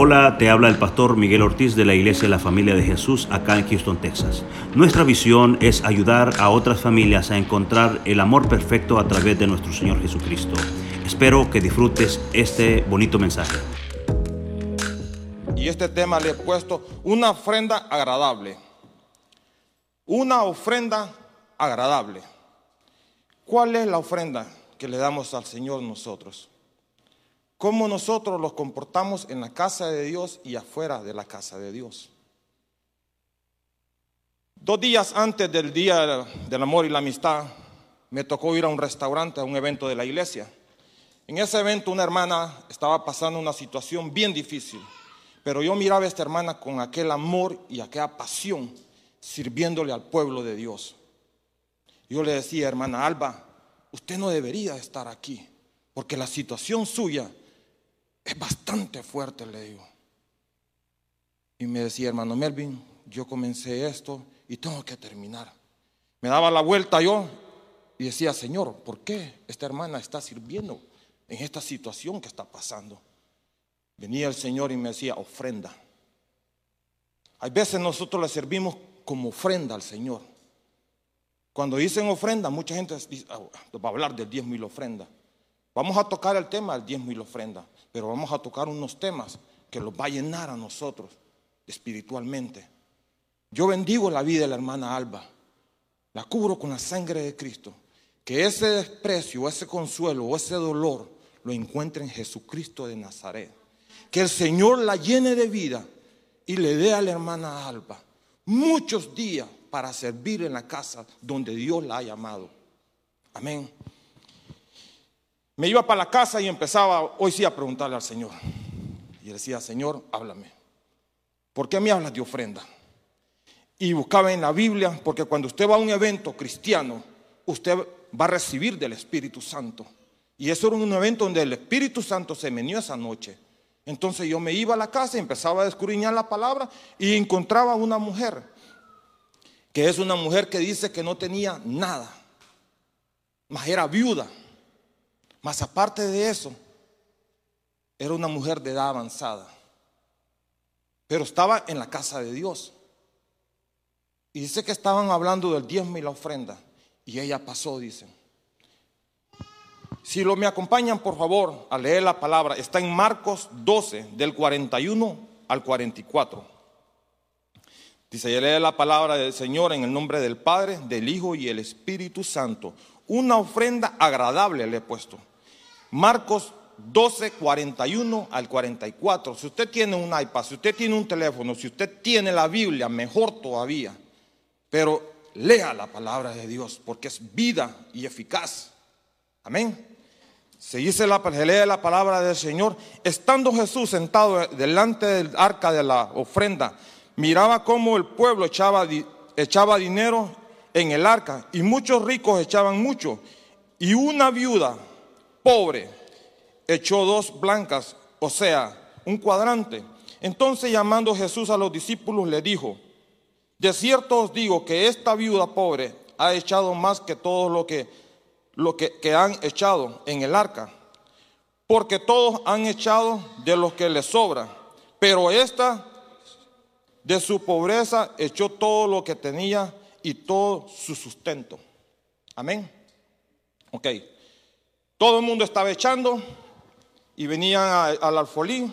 Hola, te habla el pastor Miguel Ortiz de la Iglesia de la Familia de Jesús acá en Houston, Texas. Nuestra visión es ayudar a otras familias a encontrar el amor perfecto a través de nuestro Señor Jesucristo. Espero que disfrutes este bonito mensaje. Y este tema le he puesto una ofrenda agradable. Una ofrenda agradable. ¿Cuál es la ofrenda que le damos al Señor nosotros? Cómo nosotros los comportamos en la casa de Dios y afuera de la casa de Dios. Dos días antes del Día del Amor y la Amistad, me tocó ir a un restaurante, a un evento de la iglesia. En ese evento una hermana estaba pasando una situación bien difícil, pero yo miraba a esta hermana con aquel amor y aquella pasión, sirviéndole al pueblo de Dios. Yo le decía, hermana Alba, usted no debería estar aquí, porque la situación suya es bastante fuerte, le digo. Y me decía, hermano Melvin, yo comencé esto y tengo que terminar. Me daba la vuelta yo y decía, Señor, ¿por qué esta hermana está sirviendo en esta situación que está pasando? Venía el Señor y me decía, ofrenda. Hay veces nosotros le servimos como ofrenda al Señor. Cuando dicen ofrenda, mucha gente ah, va a hablar del diezmo y la ofrenda. Vamos a tocar el tema del diezmo y la ofrenda pero vamos a tocar unos temas que los va a llenar a nosotros espiritualmente. Yo bendigo la vida de la hermana Alba, la cubro con la sangre de Cristo, que ese desprecio, ese consuelo o ese dolor lo encuentre en Jesucristo de Nazaret. Que el Señor la llene de vida y le dé a la hermana Alba muchos días para servir en la casa donde Dios la ha llamado. Amén. Me iba para la casa y empezaba hoy sí a preguntarle al Señor. Y decía, Señor, háblame. ¿Por qué me hablas de ofrenda? Y buscaba en la Biblia, porque cuando usted va a un evento cristiano, usted va a recibir del Espíritu Santo. Y eso era un evento donde el Espíritu Santo se menió esa noche. Entonces yo me iba a la casa y empezaba a descubrir la palabra y encontraba una mujer, que es una mujer que dice que no tenía nada, más era viuda. Más aparte de eso, era una mujer de edad avanzada. Pero estaba en la casa de Dios. Y dice que estaban hablando del diezmo y la ofrenda. Y ella pasó, dicen. Si lo me acompañan, por favor, a leer la palabra. Está en Marcos 12, del 41 al 44. Dice, y lee la palabra del Señor en el nombre del Padre, del Hijo y el Espíritu Santo. Una ofrenda agradable le he puesto. Marcos 12, 41 al 44. Si usted tiene un iPad, si usted tiene un teléfono, si usted tiene la Biblia, mejor todavía. Pero lea la palabra de Dios porque es vida y eficaz. Amén. Se dice la, se lee la palabra del Señor. Estando Jesús sentado delante del arca de la ofrenda, miraba cómo el pueblo echaba, echaba dinero en el arca y muchos ricos echaban mucho. Y una viuda pobre echó dos blancas, o sea, un cuadrante. Entonces llamando Jesús a los discípulos le dijo, de cierto os digo que esta viuda pobre ha echado más que todo lo que, lo que, que han echado en el arca, porque todos han echado de lo que les sobra, pero esta de su pobreza echó todo lo que tenía y todo su sustento. Amén. Ok. Todo el mundo estaba echando y venían al alfolí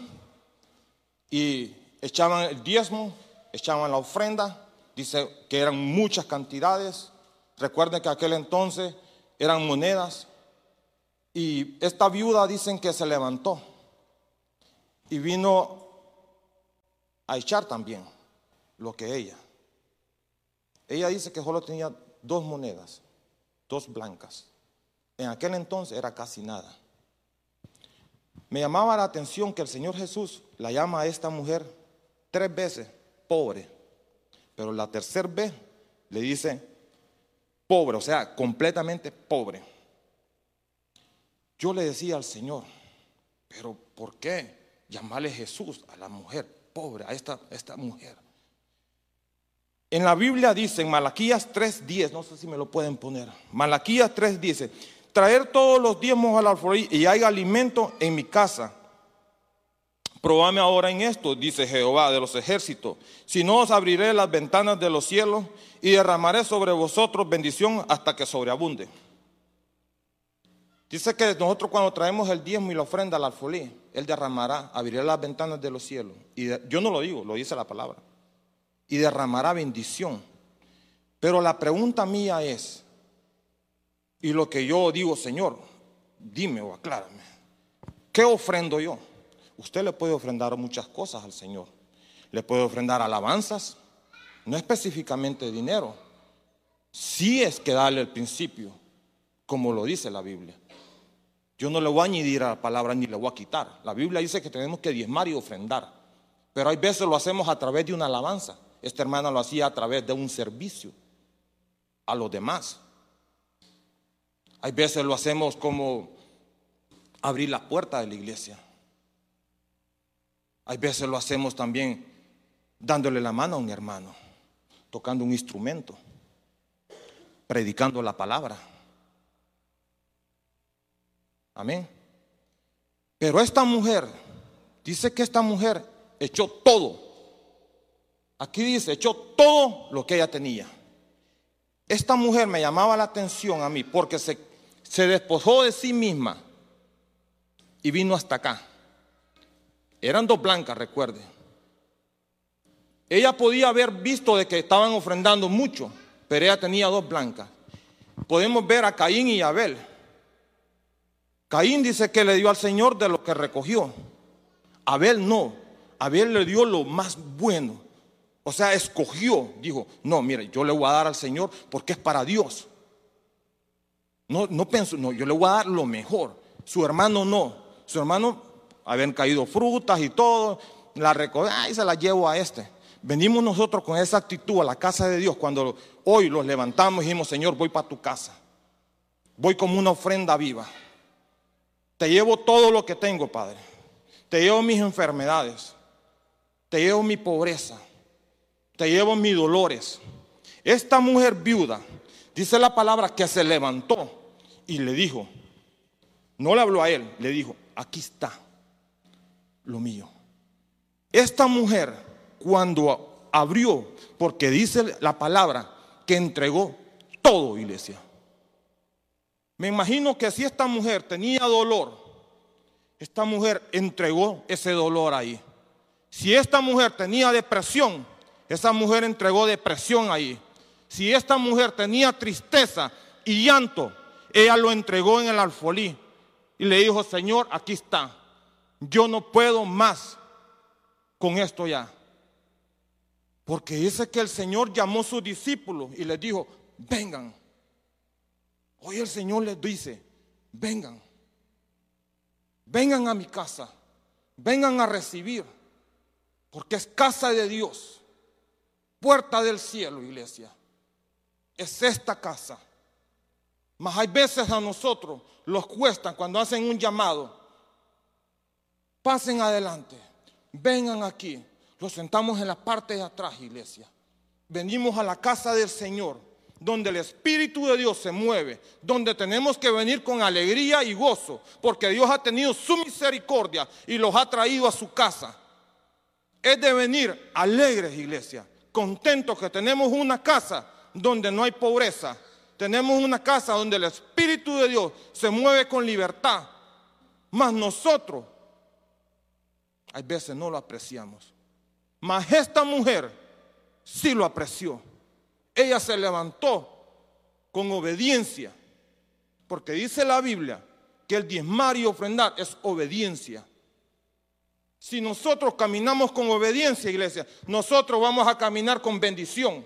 y echaban el diezmo, echaban la ofrenda. Dice que eran muchas cantidades. Recuerden que aquel entonces eran monedas. Y esta viuda dicen que se levantó y vino a echar también lo que ella. Ella dice que solo tenía dos monedas, dos blancas. En aquel entonces era casi nada. Me llamaba la atención que el Señor Jesús la llama a esta mujer tres veces pobre, pero la tercera vez le dice pobre, o sea, completamente pobre. Yo le decía al Señor, pero ¿por qué llamarle Jesús a la mujer pobre, a esta, esta mujer? En la Biblia dice, en Malaquías 3.10, no sé si me lo pueden poner, Malaquías 3 dice, traer todos los diezmos al alfolí y hay alimento en mi casa. Probame ahora en esto, dice Jehová de los ejércitos, si no os abriré las ventanas de los cielos y derramaré sobre vosotros bendición hasta que sobreabunde. Dice que nosotros cuando traemos el diezmo y la ofrenda al alfolí, Él derramará, abrirá las ventanas de los cielos. Y yo no lo digo, lo dice la palabra. Y derramará bendición. Pero la pregunta mía es, y lo que yo digo, Señor, dime o aclárame, ¿qué ofrendo yo? Usted le puede ofrendar muchas cosas al Señor. Le puede ofrendar alabanzas, no específicamente dinero. Sí es que darle el principio, como lo dice la Biblia. Yo no le voy a añadir a la palabra ni le voy a quitar. La Biblia dice que tenemos que diezmar y ofrendar. Pero hay veces lo hacemos a través de una alabanza. Esta hermana lo hacía a través de un servicio a los demás. Hay veces lo hacemos como abrir la puerta de la iglesia. Hay veces lo hacemos también dándole la mano a un hermano, tocando un instrumento, predicando la palabra. Amén. Pero esta mujer, dice que esta mujer echó todo. Aquí dice, echó todo lo que ella tenía. Esta mujer me llamaba la atención a mí porque se, se despojó de sí misma y vino hasta acá. Eran dos blancas, recuerde. Ella podía haber visto de que estaban ofrendando mucho, pero ella tenía dos blancas. Podemos ver a Caín y Abel. Caín dice que le dio al Señor de lo que recogió. Abel no. Abel le dio lo más bueno. O sea, escogió. Dijo, no, mire, yo le voy a dar al Señor porque es para Dios. No, no pensó, no, yo le voy a dar lo mejor. Su hermano no. Su hermano habían caído frutas y todo. La recogí, y se la llevo a este. Venimos nosotros con esa actitud a la casa de Dios cuando hoy los levantamos y dijimos, Señor, voy para tu casa. Voy como una ofrenda viva. Te llevo todo lo que tengo, Padre. Te llevo mis enfermedades. Te llevo mi pobreza. Te llevo mis dolores. Esta mujer viuda, dice la palabra que se levantó y le dijo, no le habló a él, le dijo, aquí está lo mío. Esta mujer, cuando abrió, porque dice la palabra, que entregó todo, iglesia. Me imagino que si esta mujer tenía dolor, esta mujer entregó ese dolor ahí. Si esta mujer tenía depresión, esa mujer entregó depresión ahí. Si esta mujer tenía tristeza y llanto, ella lo entregó en el alfolí y le dijo, Señor, aquí está. Yo no puedo más con esto ya. Porque dice que el Señor llamó a sus discípulos y les dijo, vengan. Hoy el Señor les dice, vengan, vengan a mi casa, vengan a recibir, porque es casa de Dios, puerta del cielo, iglesia. Es esta casa. Mas hay veces a nosotros los cuesta cuando hacen un llamado. Pasen adelante, vengan aquí. Los sentamos en la parte de atrás, iglesia. Venimos a la casa del Señor donde el Espíritu de Dios se mueve, donde tenemos que venir con alegría y gozo, porque Dios ha tenido su misericordia y los ha traído a su casa. Es de venir alegres, iglesia, contentos que tenemos una casa donde no hay pobreza, tenemos una casa donde el Espíritu de Dios se mueve con libertad, mas nosotros hay veces no lo apreciamos. Mas esta mujer sí lo apreció ella se levantó con obediencia, porque dice la Biblia que el diezmar y ofrendar es obediencia. Si nosotros caminamos con obediencia, iglesia, nosotros vamos a caminar con bendición.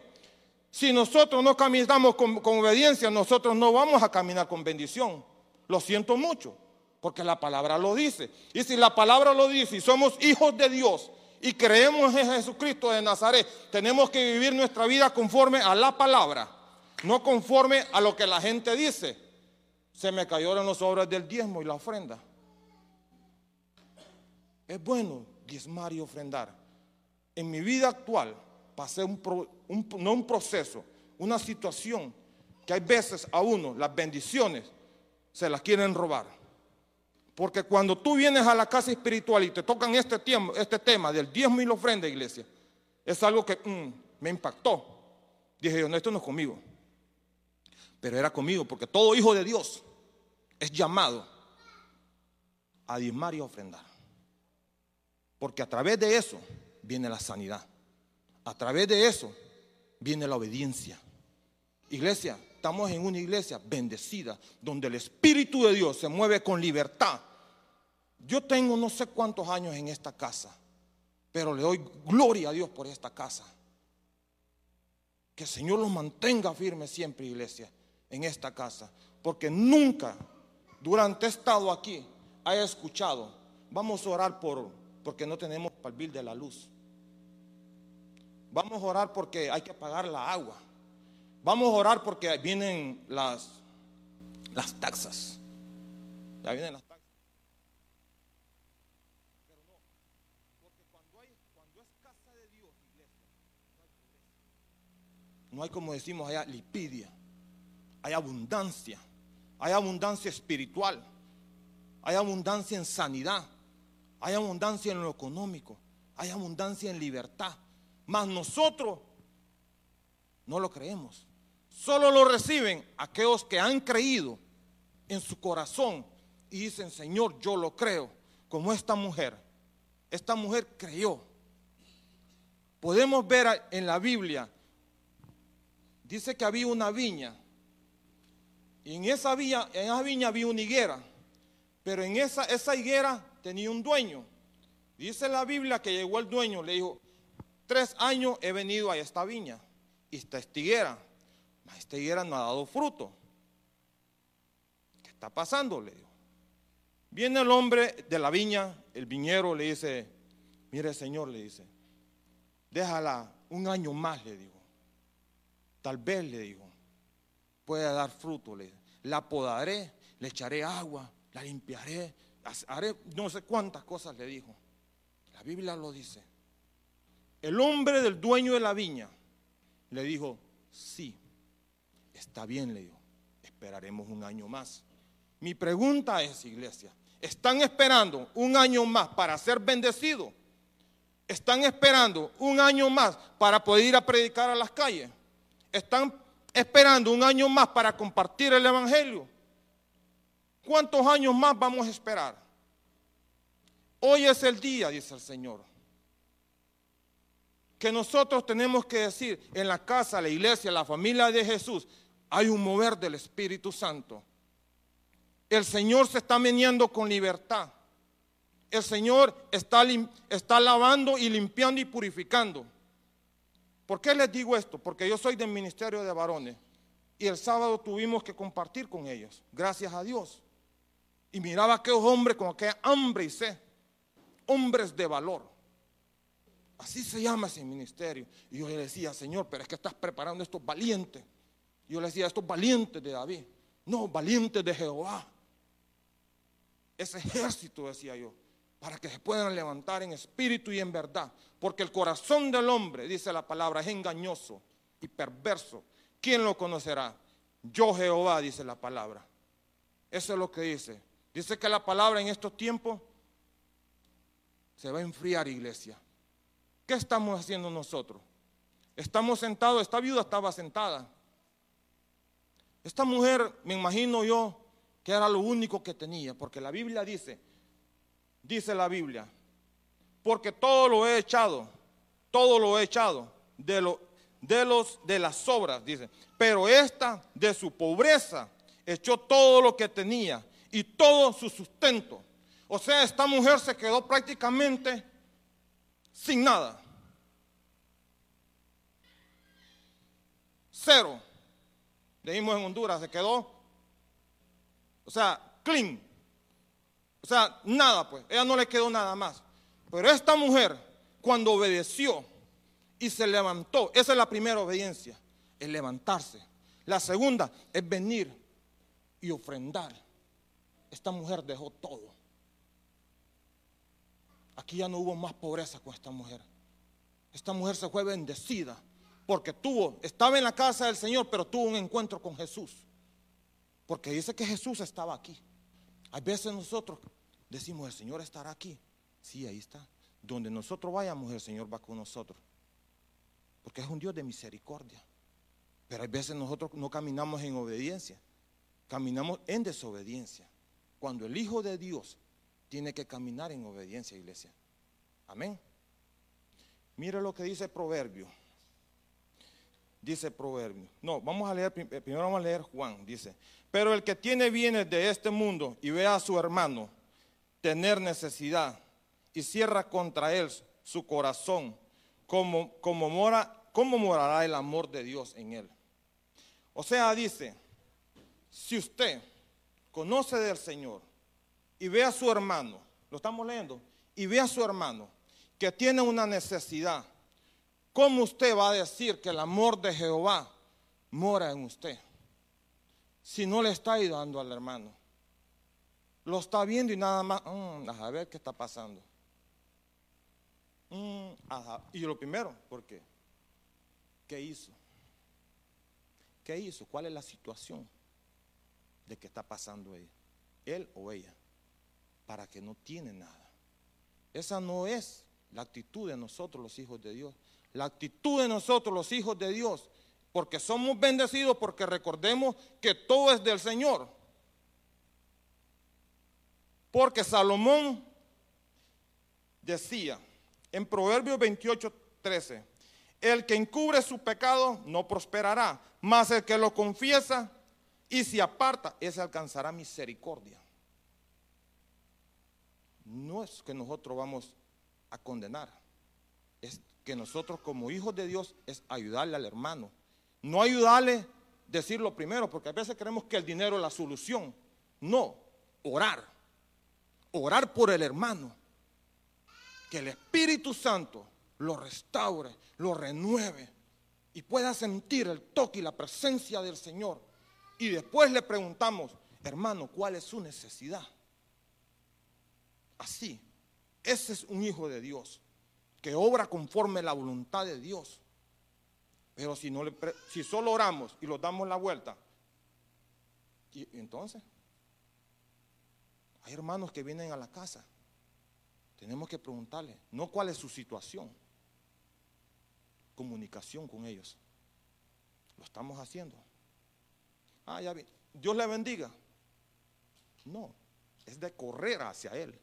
Si nosotros no caminamos con, obediencia, nosotros no vamos a caminar con bendición. Lo siento mucho, porque la palabra lo dice. Y si la palabra lo dice y somos hijos de Dios, y creemos en Jesucristo de Nazaret, tenemos que vivir nuestra vida conforme a la palabra, no conforme a lo que la gente dice. Se me cayeron las obras del diezmo y la ofrenda. Es bueno diezmar y ofrendar. En mi vida actual pasé un, no un proceso, una situación que hay veces a uno las bendiciones se las quieren robar. Porque cuando tú vienes a la casa espiritual y te tocan este, tiempo, este tema del diezmo y la ofrenda, iglesia, es algo que mm, me impactó. Dije yo, no, esto no es conmigo. Pero era conmigo, porque todo hijo de Dios es llamado a diezmar y ofrendar. Porque a través de eso viene la sanidad. A través de eso viene la obediencia. Iglesia, estamos en una iglesia bendecida, donde el Espíritu de Dios se mueve con libertad yo tengo no sé cuántos años en esta casa, pero le doy gloria a Dios por esta casa. Que el Señor los mantenga firmes siempre, iglesia, en esta casa. Porque nunca durante he estado aquí haya escuchado, vamos a orar por, porque no tenemos para el bill de la luz. Vamos a orar porque hay que pagar la agua. Vamos a orar porque vienen las, las taxas. Ya vienen las No hay como decimos allá lipidia. Hay abundancia. Hay abundancia espiritual. Hay abundancia en sanidad. Hay abundancia en lo económico. Hay abundancia en libertad. Mas nosotros no lo creemos. Solo lo reciben aquellos que han creído en su corazón y dicen, Señor, yo lo creo, como esta mujer. Esta mujer creyó. Podemos ver en la Biblia dice que había una viña. Y en esa viña, en esa viña había una higuera. Pero en esa, esa higuera tenía un dueño. Dice la Biblia que llegó el dueño, le dijo, tres años he venido a esta viña. Y esta higuera. Esta higuera no ha dado fruto. ¿Qué está pasando? Le dijo. Viene el hombre de la viña, el viñero le dice, mire señor, le dice, déjala un año más, le digo. Tal vez le digo, puede dar fruto. Le, la podaré, le echaré agua, la limpiaré, haré no sé cuántas cosas le dijo. La Biblia lo dice. El hombre del dueño de la viña le dijo, sí, está bien, le dijo, esperaremos un año más. Mi pregunta es, iglesia, ¿están esperando un año más para ser bendecidos? ¿Están esperando un año más para poder ir a predicar a las calles? están esperando un año más para compartir el Evangelio. ¿Cuántos años más vamos a esperar? Hoy es el día, dice el Señor, que nosotros tenemos que decir en la casa, la iglesia, la familia de Jesús, hay un mover del Espíritu Santo. El Señor se está meneando con libertad. El Señor está, está lavando y limpiando y purificando. ¿Por qué les digo esto? Porque yo soy del ministerio de varones y el sábado tuvimos que compartir con ellos, gracias a Dios. Y miraba a aquellos hombres con aquella hambre y sed, hombres de valor. Así se llama ese ministerio. Y yo le decía, Señor, pero es que estás preparando estos valientes. Yo le decía, estos valientes de David. No, valientes de Jehová. Ese ejército, decía yo para que se puedan levantar en espíritu y en verdad. Porque el corazón del hombre, dice la palabra, es engañoso y perverso. ¿Quién lo conocerá? Yo Jehová, dice la palabra. Eso es lo que dice. Dice que la palabra en estos tiempos se va a enfriar, iglesia. ¿Qué estamos haciendo nosotros? Estamos sentados, esta viuda estaba sentada. Esta mujer, me imagino yo, que era lo único que tenía, porque la Biblia dice dice la Biblia, porque todo lo he echado, todo lo he echado de, lo, de, los, de las obras, dice, pero esta de su pobreza echó todo lo que tenía y todo su sustento. O sea, esta mujer se quedó prácticamente sin nada. Cero. Dijimos en Honduras, se quedó, o sea, clean. O sea, nada pues, ella no le quedó nada más. Pero esta mujer, cuando obedeció y se levantó, esa es la primera obediencia, el levantarse. La segunda es venir y ofrendar. Esta mujer dejó todo. Aquí ya no hubo más pobreza con esta mujer. Esta mujer se fue bendecida porque tuvo, estaba en la casa del Señor, pero tuvo un encuentro con Jesús. Porque dice que Jesús estaba aquí. Hay veces nosotros decimos, el Señor estará aquí. Sí, ahí está. Donde nosotros vayamos, el Señor va con nosotros. Porque es un Dios de misericordia. Pero hay veces nosotros no caminamos en obediencia, caminamos en desobediencia. Cuando el Hijo de Dios tiene que caminar en obediencia, iglesia. Amén. Mire lo que dice Proverbio. Dice Proverbio. No, vamos a leer, primero vamos a leer Juan. Dice, pero el que tiene bienes de este mundo y ve a su hermano tener necesidad y cierra contra él su corazón, ¿cómo morará el amor de Dios en él? O sea, dice, si usted conoce del Señor y ve a su hermano, lo estamos leyendo, y ve a su hermano que tiene una necesidad, ¿cómo usted va a decir que el amor de Jehová mora en usted? Si no le está ayudando al hermano. Lo está viendo y nada más, mm, a ver qué está pasando. Mm, y lo primero, ¿por qué? ¿Qué hizo? ¿Qué hizo? ¿Cuál es la situación de que está pasando ella? Él o ella. Para que no tiene nada. Esa no es la actitud de nosotros los hijos de Dios. La actitud de nosotros los hijos de Dios. Porque somos bendecidos porque recordemos que todo es del Señor. Porque Salomón decía en Proverbios 28, 13, el que encubre su pecado no prosperará, mas el que lo confiesa y se aparta, ese alcanzará misericordia. No es que nosotros vamos a condenar, es que nosotros como hijos de Dios es ayudarle al hermano. No ayudarle, decirlo primero, porque a veces creemos que el dinero es la solución. No, orar. Orar por el hermano. Que el Espíritu Santo lo restaure, lo renueve y pueda sentir el toque y la presencia del Señor. Y después le preguntamos, hermano, ¿cuál es su necesidad? Así, ese es un hijo de Dios, que obra conforme la voluntad de Dios. Pero si, no le, si solo oramos y lo damos la vuelta, entonces, hay hermanos que vienen a la casa. Tenemos que preguntarle, no cuál es su situación, comunicación con ellos. Lo estamos haciendo. Ah, ya vi. Dios le bendiga. No, es de correr hacia Él.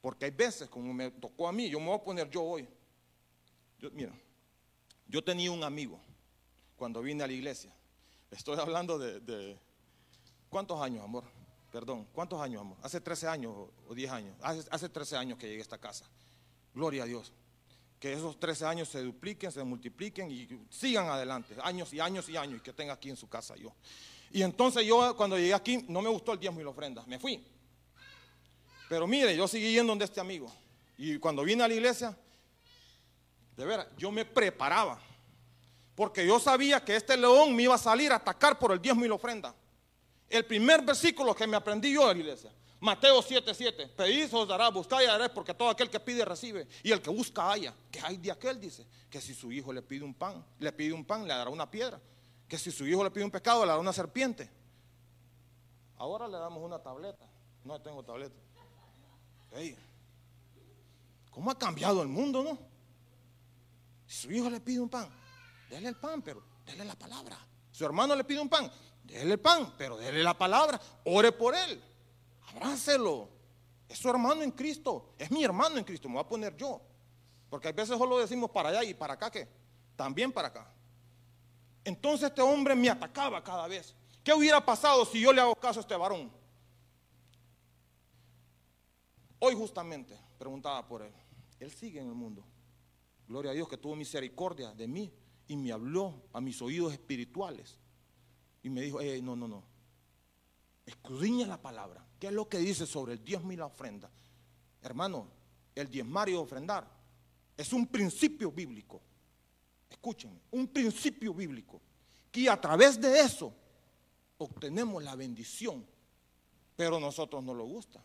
Porque hay veces, como me tocó a mí, yo me voy a poner yo hoy. mira, yo tenía un amigo cuando vine a la iglesia. Estoy hablando de, ¿cuántos años, amor? Perdón, ¿cuántos años, amor? Hace 13 años o 10 años. Hace, hace 13 años que llegué a esta casa. Gloria a Dios que esos 13 años se dupliquen, se multipliquen y sigan adelante, años y años y años, y que tenga aquí en su casa yo. Y entonces yo cuando llegué aquí no me gustó el diezmo y la ofrenda, me fui. Pero mire, yo seguí yendo donde este amigo. Y cuando vine a la iglesia, de veras, yo me preparaba. Porque yo sabía que este león me iba a salir a atacar por el diezmo y la ofrenda. El primer versículo que me aprendí yo en la iglesia. Mateo 7:7, pedid os dará, buscad y haréis, porque todo aquel que pide recibe, y el que busca haya. Que hay de aquel, dice, que si su hijo le pide un pan, le pide un pan, le dará una piedra. Que si su hijo le pide un pecado, le dará una serpiente. Ahora le damos una tableta. No tengo tableta. ¿Cómo ha cambiado el mundo, no? Si su hijo le pide un pan, déle el pan, pero déle la palabra. Su hermano le pide un pan, déle el pan, pero déle la palabra. Ore por él. Abrácelo. Es su hermano en Cristo. Es mi hermano en Cristo. Me voy a poner yo. Porque a veces solo decimos para allá y para acá que también para acá. Entonces este hombre me atacaba cada vez. ¿Qué hubiera pasado si yo le hago caso a este varón? Hoy justamente preguntaba por él. Él sigue en el mundo. Gloria a Dios que tuvo misericordia de mí y me habló a mis oídos espirituales. Y me dijo, no, no, no. Escudriña la palabra. ¿Qué es lo que dice sobre el diezmo y la ofrenda? Hermano, el diezmar y ofrendar es un principio bíblico. Escúchenme, un principio bíblico. Que a través de eso obtenemos la bendición. Pero a nosotros no lo gusta.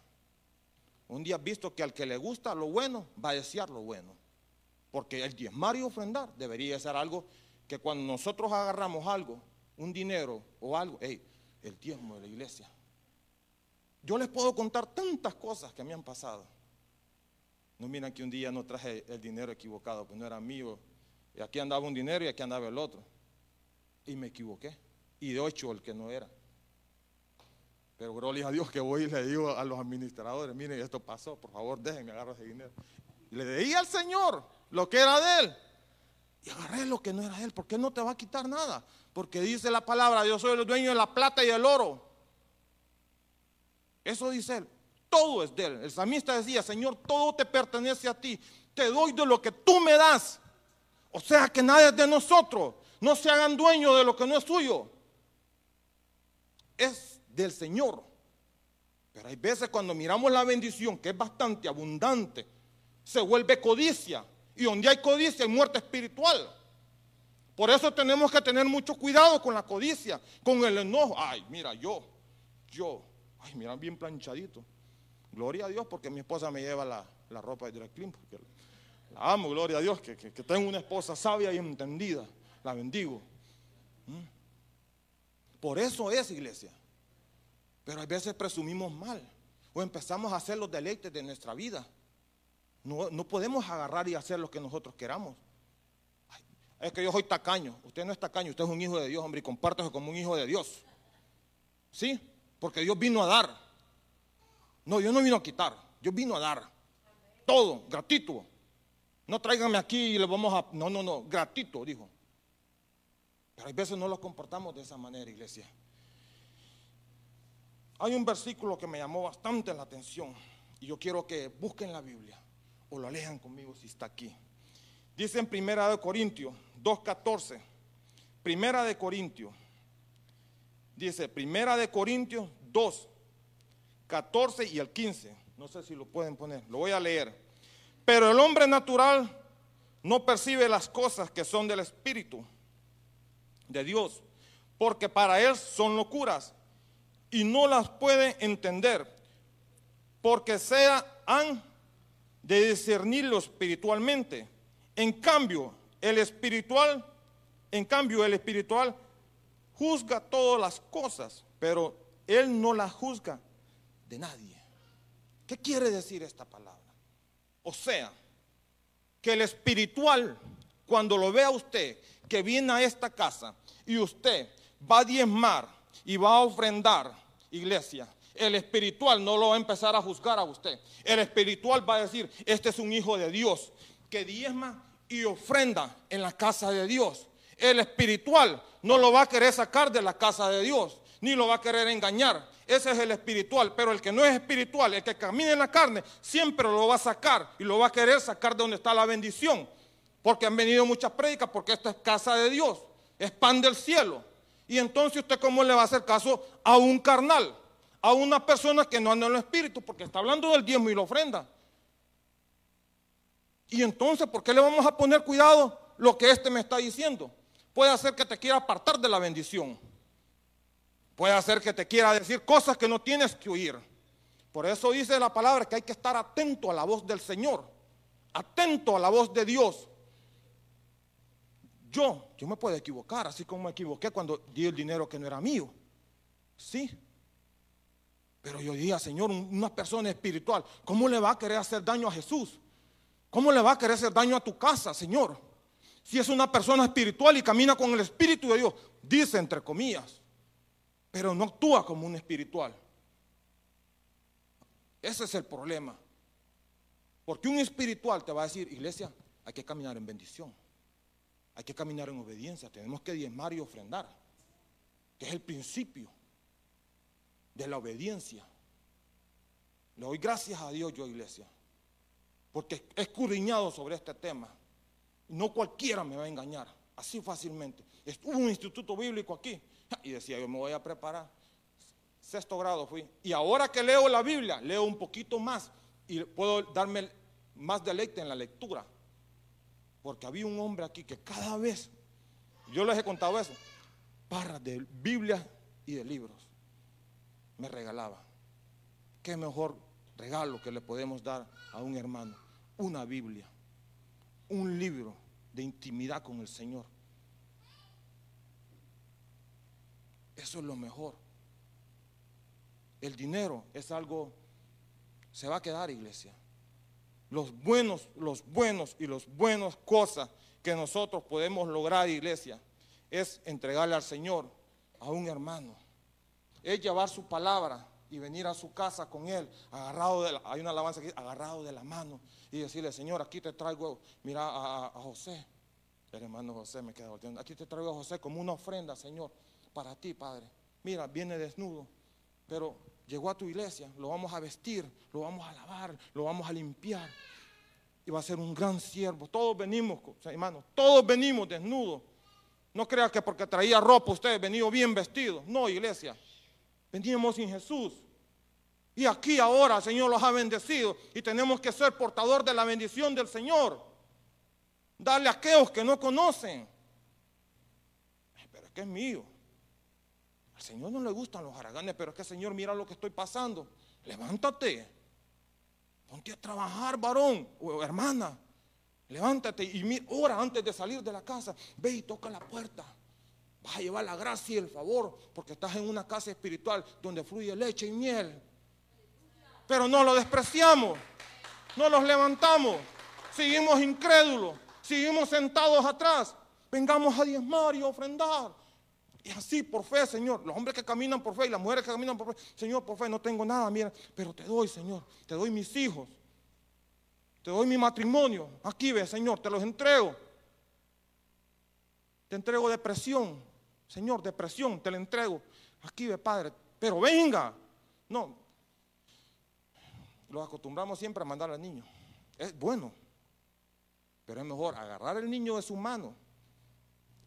Un día visto que al que le gusta lo bueno, va a desear lo bueno. Porque el diezmar y ofrendar debería ser algo que cuando nosotros agarramos algo, un dinero o algo, hey, el diezmo de la iglesia. Yo les puedo contar tantas cosas que me han pasado. No miran que un día no traje el dinero equivocado, pues no era mío. Y aquí andaba un dinero y aquí andaba el otro. Y me equivoqué. Y de ocho el que no era. Pero gloria a Dios que voy y le digo a los administradores, miren, esto pasó, por favor déjenme agarrar ese dinero. Le di al Señor lo que era de él. Y agarré lo que no era de él, porque no te va a quitar nada. Porque dice la palabra, yo soy el dueño de la plata y el oro. Eso dice él. Todo es de él. El samista decía, Señor, todo te pertenece a ti. Te doy de lo que tú me das. O sea que nada es de nosotros. No se hagan dueños de lo que no es suyo. Es del Señor. Pero hay veces cuando miramos la bendición, que es bastante abundante, se vuelve codicia. Y donde hay codicia hay muerte espiritual. Por eso tenemos que tener mucho cuidado con la codicia, con el enojo. Ay, mira, yo, yo, ay, mira, bien planchadito. Gloria a Dios porque mi esposa me lleva la, ropa de porque la amo, gloria a Dios, que, tengo una esposa sabia y entendida. La bendigo. ¿Mm? Por eso es iglesia. Pero a veces presumimos mal o empezamos a hacer los deleites de nuestra vida. No, podemos agarrar y hacer lo que nosotros queramos. es que yo soy tacaño. Usted no es tacaño, usted es un hijo de Dios, hombre, y compártese como un hijo de Dios. ¿Sí? Porque Dios vino a dar. No, Dios no vino a quitar, Dios vino a dar. Todo, gratuito. No tráiganme aquí y le vamos a... No, no, no, gratuito, dijo. Pero a veces no lo comportamos de esa manera, iglesia. Hay un versículo que me llamó bastante la atención y yo quiero que busquen la Biblia o lo alejan conmigo si está aquí. Dice en Primera de Corintios 2.14, Primera de Corintios, dice Primera de Corintios 2, 14 y el 15, no sé si lo pueden poner, lo voy a leer. Pero el hombre natural no percibe las cosas que son del Espíritu de Dios, porque para él son locuras y no las puede entender, porque sean de discernirlo espiritualmente. En cambio, el espiritual, en cambio, el espiritual juzga todas las cosas, pero él no las juzga de nadie. ¿Qué quiere decir esta palabra? O sea, que el espiritual, cuando lo vea usted, que viene a esta casa y usted va a diezmar, y va a ofrendar, iglesia, el espiritual no lo va a empezar a juzgar a usted. El espiritual va a decir, este es un hijo de Dios que diezma y ofrenda en la casa de Dios. El espiritual no lo va a querer sacar de la casa de Dios, ni lo va a querer engañar. Ese es el espiritual, pero el que no es espiritual, el que camina en la carne, siempre lo va a sacar y lo va a querer sacar de donde está la bendición. Porque han venido muchas prédicas, porque esta es casa de Dios, es pan del cielo. Y entonces usted cómo le va a hacer caso a un carnal, a una persona que no anda en el espíritu, porque está hablando del diezmo y la ofrenda. Y entonces, ¿por qué le vamos a poner cuidado lo que este me está diciendo? Puede hacer que te quiera apartar de la bendición. Puede hacer que te quiera decir cosas que no tienes que oír. Por eso dice la palabra que hay que estar atento a la voz del Señor, atento a la voz de Dios. Yo, yo me puedo equivocar, así como me equivoqué cuando di el dinero que no era mío. Sí. Pero yo dije, Señor, una persona espiritual, ¿cómo le va a querer hacer daño a Jesús? ¿Cómo le va a querer hacer daño a tu casa, Señor? Si es una persona espiritual y camina con el Espíritu de Dios, dice entre comillas, pero no actúa como un espiritual. Ese es el problema. Porque un espiritual te va a decir, iglesia, hay que caminar en bendición. Hay que caminar en obediencia, tenemos que diezmar y ofrendar, que es el principio de la obediencia. Le doy gracias a Dios yo, iglesia, porque he escudriñado sobre este tema. No cualquiera me va a engañar, así fácilmente. Hubo un instituto bíblico aquí y decía, yo me voy a preparar. Sexto grado fui. Y ahora que leo la Biblia, leo un poquito más y puedo darme más deleite en la lectura. Porque había un hombre aquí que cada vez, yo les he contado eso, barras de Biblia y de libros, me regalaba. Qué mejor regalo que le podemos dar a un hermano. Una Biblia, un libro de intimidad con el Señor. Eso es lo mejor. el dinero es algo, se va a quedar iglesia. Los buenos, los buenos y los buenos cosas que nosotros podemos lograr, iglesia, es entregarle al Señor a un hermano. Es llevar su palabra y venir a su casa con él, agarrado de la, hay una alabanza aquí, agarrado de la mano y decirle, Señor, aquí te traigo, mira a, a José, el hermano José me queda volteando, aquí te traigo a José como una ofrenda, Señor, para ti, Padre. Mira, viene desnudo, pero llegó a tu iglesia, lo vamos a vestir, lo vamos a lavar, lo vamos a limpiar. Y va a ser un gran siervo. Todos venimos, hermanos, todos venimos desnudos. No crea que porque traía ropa usted venido bien vestido. No, iglesia. Veníamos sin Jesús. Y aquí ahora el Señor los ha bendecido. Y tenemos que ser portador de la bendición del Señor. Darle a aquellos que no conocen. Pero es que es mío. Al Señor no le gustan los haraganes, pero es que Señor, mira lo que estoy pasando. Levántate. Ponte a trabajar, varón o hermana. Levántate y mira, ora antes de salir de la casa. Ve y toca la puerta. Vas a llevar la gracia y el favor porque estás en una casa espiritual donde fluye leche y miel. Pero no lo despreciamos. No los levantamos. Seguimos incrédulos. Seguimos sentados atrás. Vengamos a diezmar y a ofrendar. Y así por fe, Señor, los hombres que caminan por fe y las mujeres que caminan por fe, Señor, por fe no tengo nada, mira, pero te doy, Señor, te doy mis hijos, te doy mi matrimonio, aquí ve, Señor, te los entrego. Te entrego depresión, Señor, depresión, te la entrego. Aquí ve, Padre, pero venga. No, los acostumbramos siempre a mandar al niño. Es bueno, pero es mejor agarrar el niño de su mano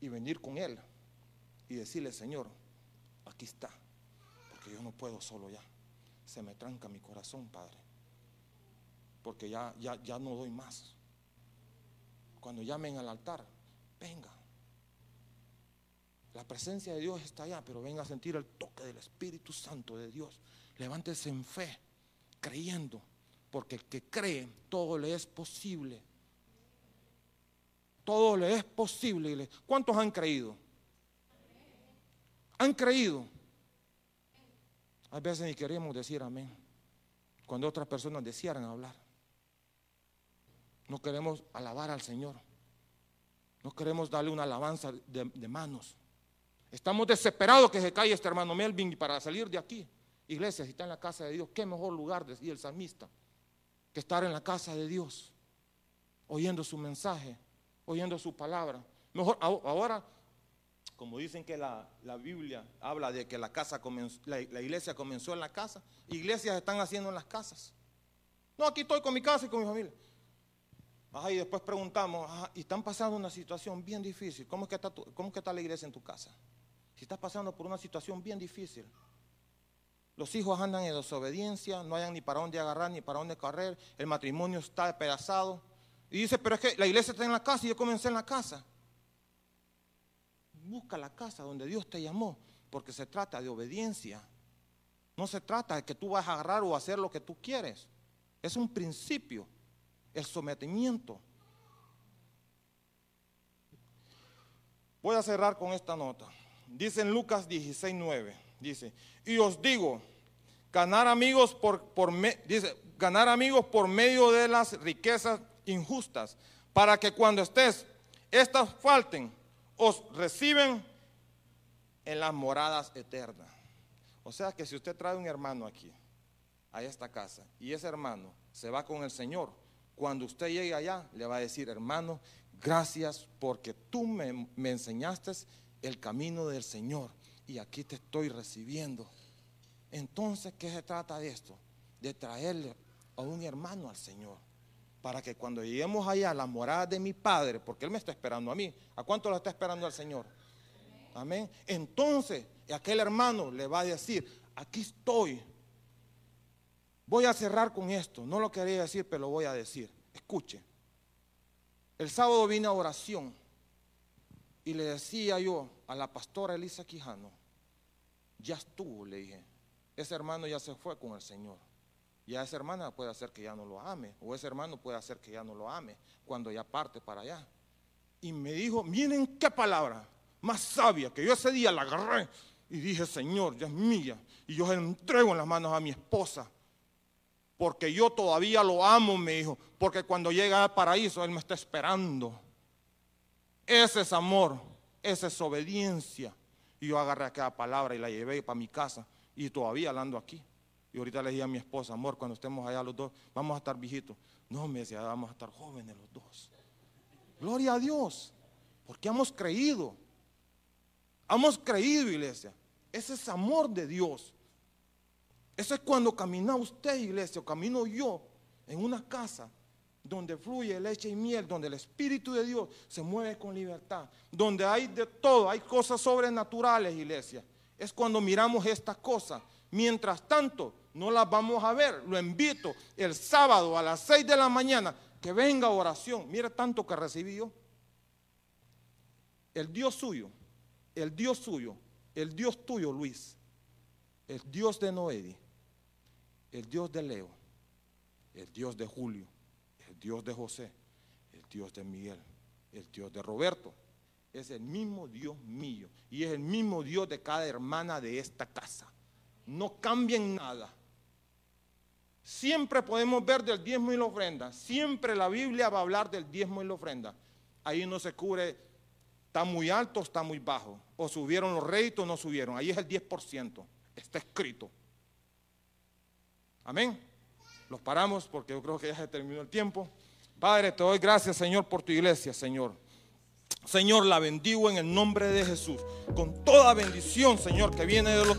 y venir con él y decirle, Señor, aquí está, porque yo no puedo solo ya. Se me tranca mi corazón, Padre, porque ya, ya, ya no doy más. Cuando llamen al altar, venga. La presencia de Dios está allá, pero venga a sentir el toque del Espíritu Santo de Dios. Levántese en fe, creyendo, porque el que cree, todo le es posible. Todo le es posible. ¿Cuántos han creído? Han creído. A veces ni queremos decir amén. Cuando otras personas desearan hablar. No queremos alabar al Señor. No queremos darle una alabanza de, manos. Estamos desesperados que se caiga este hermano Melvin para salir de aquí. Iglesia, si está en la casa de Dios, qué mejor lugar, decía el salmista, que estar en la casa de Dios, oyendo su mensaje, oyendo su palabra. Mejor ahora como dicen que la, Biblia habla de que la, casa la, iglesia comenzó en la casa, iglesias están haciendo en las casas. No, aquí estoy con mi casa y con mi familia. y después preguntamos, y están pasando una situación bien difícil. ¿Cómo es, que está ¿Cómo que está la iglesia en tu casa? Si estás pasando por una situación bien difícil, los hijos andan en desobediencia, no hayan ni para dónde agarrar ni para dónde correr, el matrimonio está despedazado. Y dice, pero es que la iglesia está en la casa y yo comencé en la casa busca la casa donde Dios te llamó, porque se trata de obediencia. No se trata de que tú vas a agarrar o hacer lo que tú quieres. Es un principio, el sometimiento. Voy a cerrar con esta nota. Dice en Lucas 16, 9, dice, y os digo, ganar amigos por, por dice, ganar amigos por medio de las riquezas injustas, para que cuando estés, estas falten, os reciben en las moradas eternas. O sea que si usted trae un hermano aquí, a esta casa, y ese hermano se va con el Señor, cuando usted llegue allá, le va a decir, hermano, gracias porque tú me, me enseñaste el camino del Señor y aquí te estoy recibiendo. Entonces, ¿qué se trata de esto? De traerle a un hermano al Señor para que cuando lleguemos allá a la morada de mi Padre, porque Él me está esperando a mí, ¿a cuánto lo está esperando al Señor? Amén. Entonces, aquel hermano le va a decir, aquí estoy. Voy a cerrar con esto, no lo quería decir, pero lo voy a decir. Escuche. El sábado vine a oración y le decía yo a la pastora Elisa Quijano, ya estuvo, le dije, ese hermano ya se fue con el Señor. Ya esa hermana puede hacer que ya no lo ame, o ese hermano puede hacer que ya no lo ame cuando ya parte para allá. Y me dijo, miren qué palabra más sabia, que yo ese día la agarré Y dije, Señor, ya es mía. Y yo entrego en las manos a mi esposa. Porque yo todavía lo amo, me dijo. Porque cuando llega al paraíso, Él me está esperando. Ese es amor, esa es obediencia. Y yo agarré aquella palabra y la llevé para mi casa. Y todavía la ando aquí. Y ahorita le dije a mi esposa, amor, cuando estemos allá los dos, vamos a estar viejitos. No, me decía, vamos a estar jóvenes los dos. Gloria a Dios, porque hemos creído. Hemos creído, iglesia. Ese es amor de Dios. Ese es cuando camina usted, iglesia, o camino yo en una casa donde fluye leche y miel, donde el Espíritu de Dios se mueve con libertad, donde hay de todo, hay cosas sobrenaturales, iglesia. Es cuando miramos estas cosas. Mientras tanto, no las vamos a ver. Lo invito el sábado a las 6 de la mañana que venga oración. Mira tanto que recibí yo. El Dios suyo, el Dios suyo, el Dios tuyo, Luis, el Dios de Noedi, el Dios de Leo, el Dios de Julio, el Dios de José, el Dios de Miguel, el Dios de Roberto. Es el mismo Dios mío y es el mismo Dios de cada hermana de esta casa. No cambien nada. Siempre podemos ver del diezmo y la ofrenda. Siempre la Biblia va a hablar del diezmo y la ofrenda. Ahí no se cubre, está muy alto o está muy bajo. O subieron los réditos o no subieron. Ahí es el 10%. Está escrito. Amén. Los paramos porque yo creo que ya se terminó el tiempo. Padre, te doy gracias, Señor, por tu iglesia, Señor. Señor, la bendigo en el nombre de Jesús. Con toda bendición, Señor, que viene de los...